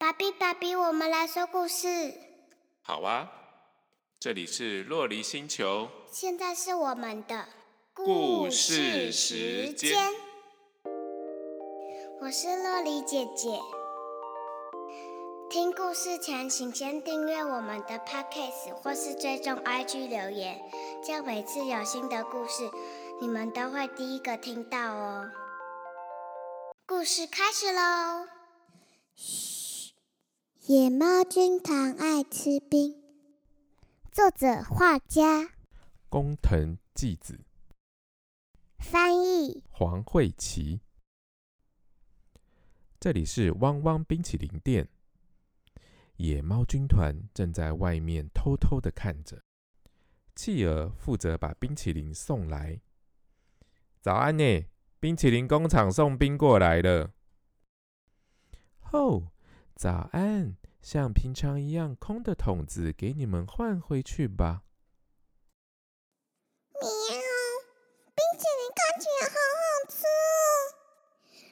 爸比，爸比，我们来说故事。好啊，这里是洛黎星球。现在是我们的故事时间。我是洛黎姐姐。听故事前，请先订阅我们的 Podcast 或是追踪 IG 留言，这样每次有新的故事，你们都会第一个听到哦。故事开始喽！嘘，野猫军团爱吃冰。作者：画家，工藤纪子，翻译：黄慧琪。这里是汪汪冰淇淋店。野猫军团正在外面偷偷的看着，企鹅负责把冰淇淋送来。早安呢，冰淇淋工厂送冰过来了。哦，早安，像平常一样，空的桶子给你们换回去吧。喵，冰淇淋看起来好好吃哦。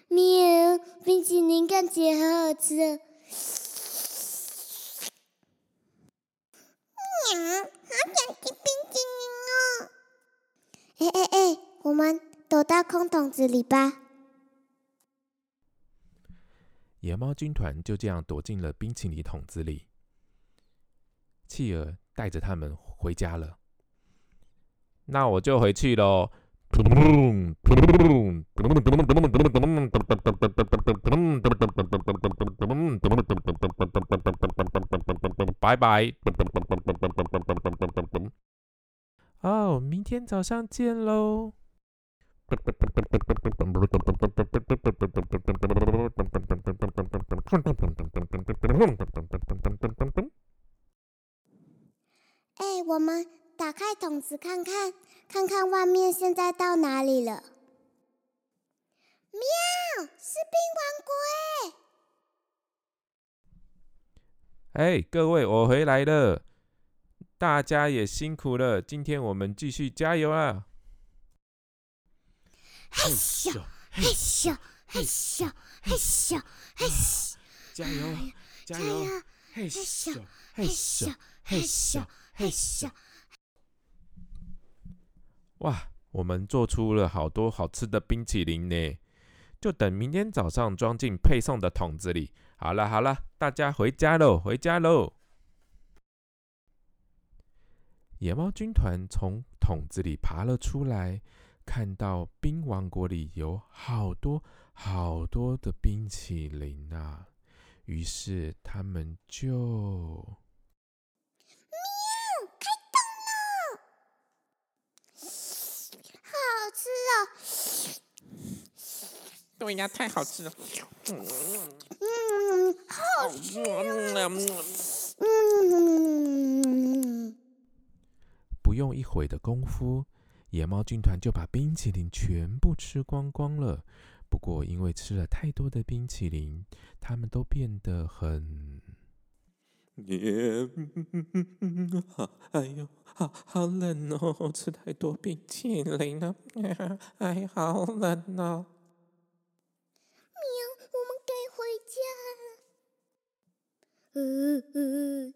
喵，冰淇淋看起来好好吃哦。好想吃冰淇淋哦！哎哎哎，我们躲到空桶子里吧。野猫军团就这样躲进了冰淇淋桶子里。企鹅带着他们回家了。那我就回去喽。拜拜。哦，明天早上见喽。哎，我们打开桶子看看，看看外面现在到哪里了？喵，是冰王国哎！哎，各位，我回来了，大家也辛苦了，今天我们继续加油啊！嘿咻，嘿咻，嘿咻，嘿咻，嘿咻，加油，加油，嘿咻，嘿咻，嘿咻，嘿咻。哇，我们做出了好多好吃的冰淇淋呢！就等明天早上装进配送的桶子里。好了好了，大家回家喽，回家喽！野猫军团从桶子里爬了出来。看到冰王国里有好多好多的冰淇淋啊，于是他们就喵开动了，好好吃哦！对呀，太好吃了，嗯，好吃嗯，不用一会的功夫。野猫军团就把冰淇淋全部吃光光了。不过，因为吃了太多的冰淇淋，他们都变得很 哎呦，好好冷哦！吃太多冰淇淋了，哎，好冷哦！喵，我们该回家了。嗯嗯，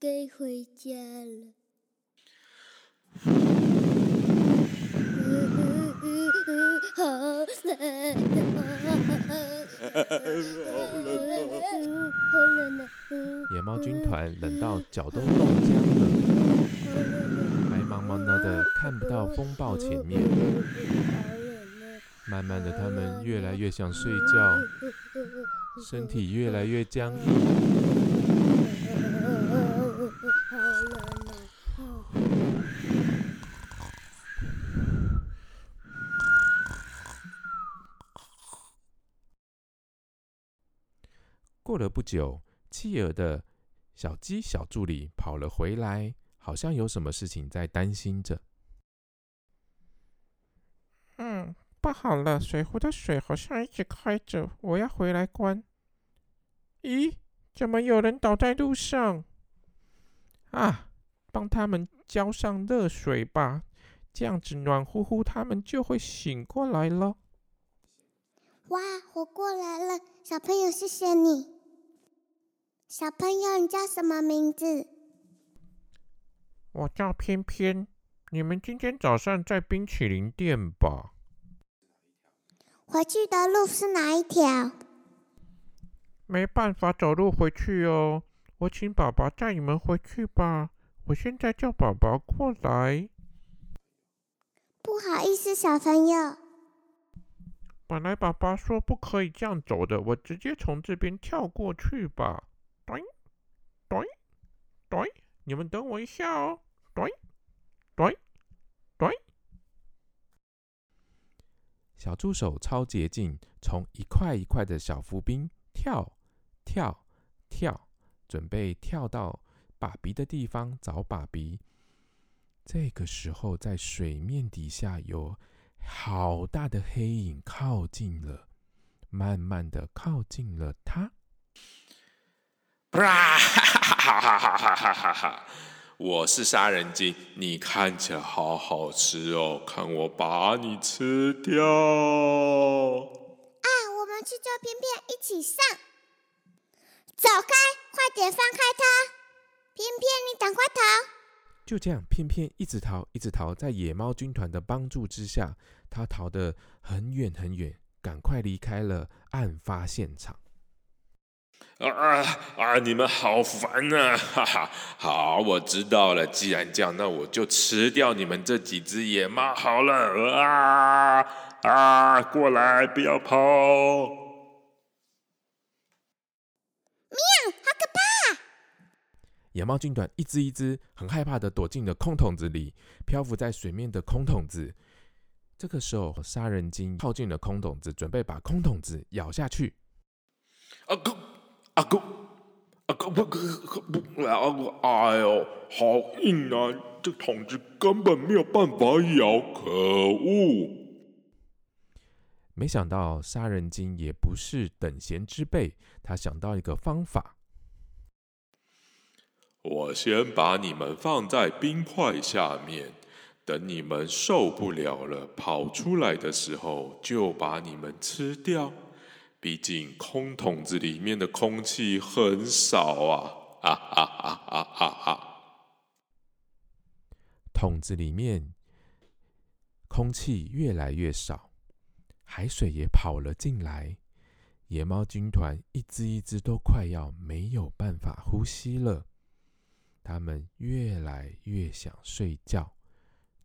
该回家了。野猫军团冷到脚都冻僵了，白茫茫的看不到风暴前面。慢慢的，他们越来越想睡觉，身体越来越僵硬。过了不久，企鹅的小鸡小助理跑了回来，好像有什么事情在担心着。嗯，不好了，水壶的水好像一直开着，我要回来关。咦，怎么有人倒在路上？啊，帮他们浇上热水吧，这样子暖乎乎，他们就会醒过来了。哇，活过来了，小朋友，谢谢你。小朋友，你叫什么名字？我叫偏偏。你们今天早上在冰淇淋店吧？回去的路是哪一条？没办法走路回去哦，我请爸爸载你们回去吧。我现在叫爸爸过来。不好意思，小朋友。本来爸爸说不可以这样走的，我直接从这边跳过去吧。对，对，对，你们等我一下哦。对。对，对，小助手超捷径，从一块一块的小浮冰跳跳跳，准备跳到爸比的地方找爸比。这个时候，在水面底下有好大的黑影靠近了，慢慢的靠近了他。哈哈哈哈哈哈哈！我是杀人精，你看起来好好吃哦，看我把你吃掉！啊，我们去叫偏偏一起上，走开，快点放开他！偏偏你赶快逃！就这样，偏偏一直逃，一直逃，在野猫军团的帮助之下，他逃得很远很远，赶快离开了案发现场。啊啊！你们好烦啊！哈哈，好，我知道了。既然这样，那我就吃掉你们这几只野猫好了。啊啊！过来，不要跑！喵，好可怕！野猫军团一只一只很害怕的躲进了空桶子里，漂浮在水面的空桶子。这个时候，杀人鲸靠近了空桶子，准备把空桶子咬下去。啊！阿哥，阿哥不不不不，阿哥，哎呦，好硬啊！这桶子根本没有办法咬，可恶！没想到杀人鲸也不是等闲之辈，他想到一个方法。我先把你们放在冰块下面，等你们受不了了跑出来的时候，就把你们吃掉。毕竟空桶子里面的空气很少啊！啊啊啊啊啊啊！桶子里面空气越来越少，海水也跑了进来，野猫军团一只一只都快要没有办法呼吸了。他们越来越想睡觉，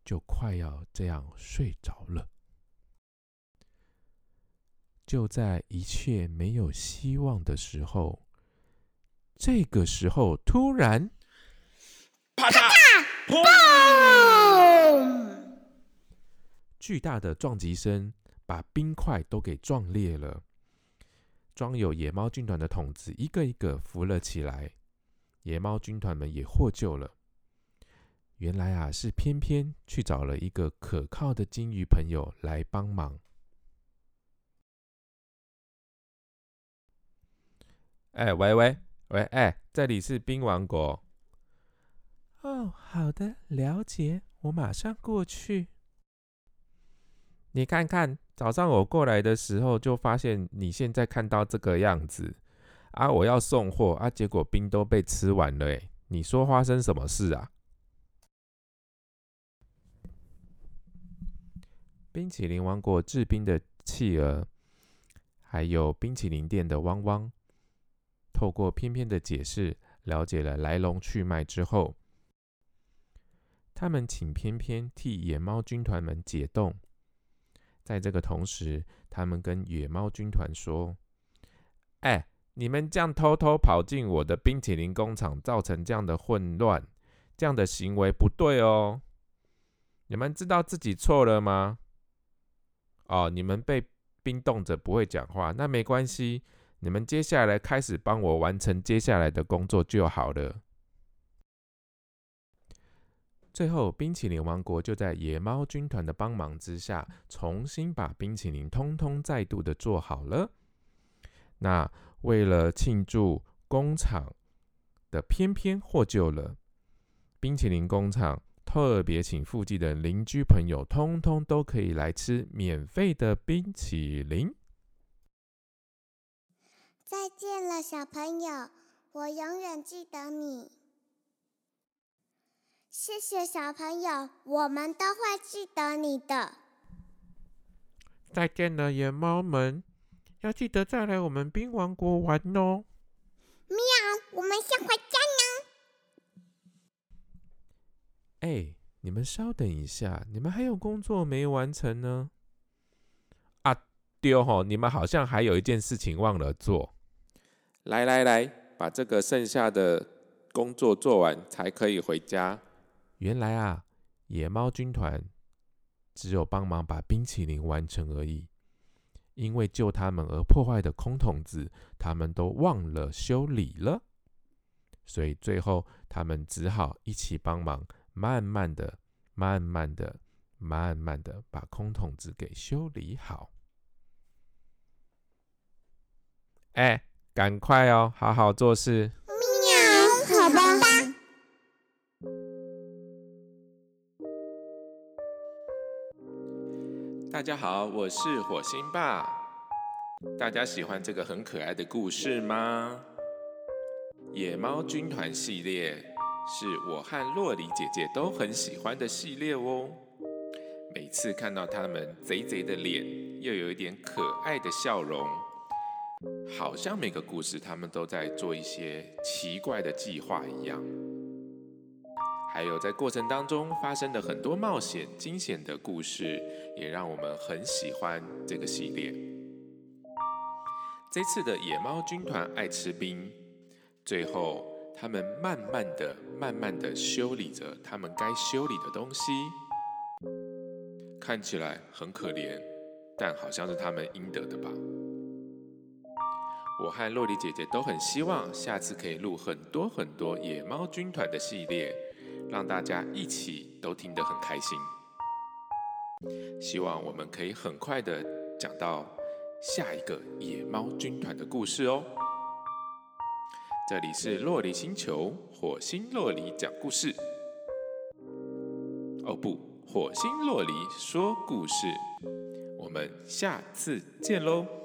就快要这样睡着了。就在一切没有希望的时候，这个时候突然，啪嗒，砰！巨大的撞击声把冰块都给撞裂了，装有野猫军团的桶子一个一个浮了起来，野猫军团们也获救了。原来啊，是偏偏去找了一个可靠的金鱼朋友来帮忙。哎，喂喂喂，哎，这里是冰王国。哦，好的，了解，我马上过去。你看看，早上我过来的时候就发现你现在看到这个样子啊！我要送货啊，结果冰都被吃完了。哎，你说发生什么事啊？冰淇淋王国制冰的企鹅，还有冰淇淋店的汪汪。透过偏偏的解释，了解了来龙去脉之后，他们请偏偏替野猫军团们解冻。在这个同时，他们跟野猫军团说：“哎，你们这样偷偷跑进我的冰淇淋工厂，造成这样的混乱，这样的行为不对哦。你们知道自己错了吗？哦，你们被冰冻着不会讲话，那没关系。”你们接下来开始帮我完成接下来的工作就好了。最后，冰淇淋王国就在野猫军团的帮忙之下，重新把冰淇淋通通再度的做好了。那为了庆祝工厂的偏偏获救了，冰淇淋工厂特别请附近的邻居朋友，通通都可以来吃免费的冰淇淋。再见了，小朋友！我永远记得你。谢谢小朋友，我们都会记得你的。再见了，野猫们，要记得再来我们冰王国玩哦。喵，我们先回家呢。哎，你们稍等一下，你们还有工作没完成呢。啊，丢吼，你们好像还有一件事情忘了做。来来来，把这个剩下的工作做完，才可以回家。原来啊，野猫军团只有帮忙把冰淇淋完成而已，因为救他们而破坏的空桶子，他们都忘了修理了，所以最后他们只好一起帮忙，慢慢的、慢慢的、慢慢的把空桶子给修理好。哎，赶快哦，好好做事。喵，好吧。大家好，我是火星爸。大家喜欢这个很可爱的故事吗？野猫军团系列是我和洛里姐姐都很喜欢的系列哦。每次看到他们贼贼的脸，又有一点可爱的笑容，好像每个故事他们都在做一些奇怪的计划一样。还有在过程当中发生的很多冒险、惊险的故事，也让我们很喜欢这个系列。这次的野猫军团爱吃冰，最后他们慢慢的、慢慢的修理着他们该修理的东西，看起来很可怜，但好像是他们应得的吧。我和洛丽姐姐都很希望下次可以录很多很多野猫军团的系列。让大家一起都听得很开心。希望我们可以很快的讲到下一个野猫军团的故事哦。这里是洛里星球火星洛里讲故事。哦不，火星洛里说故事。我们下次见喽。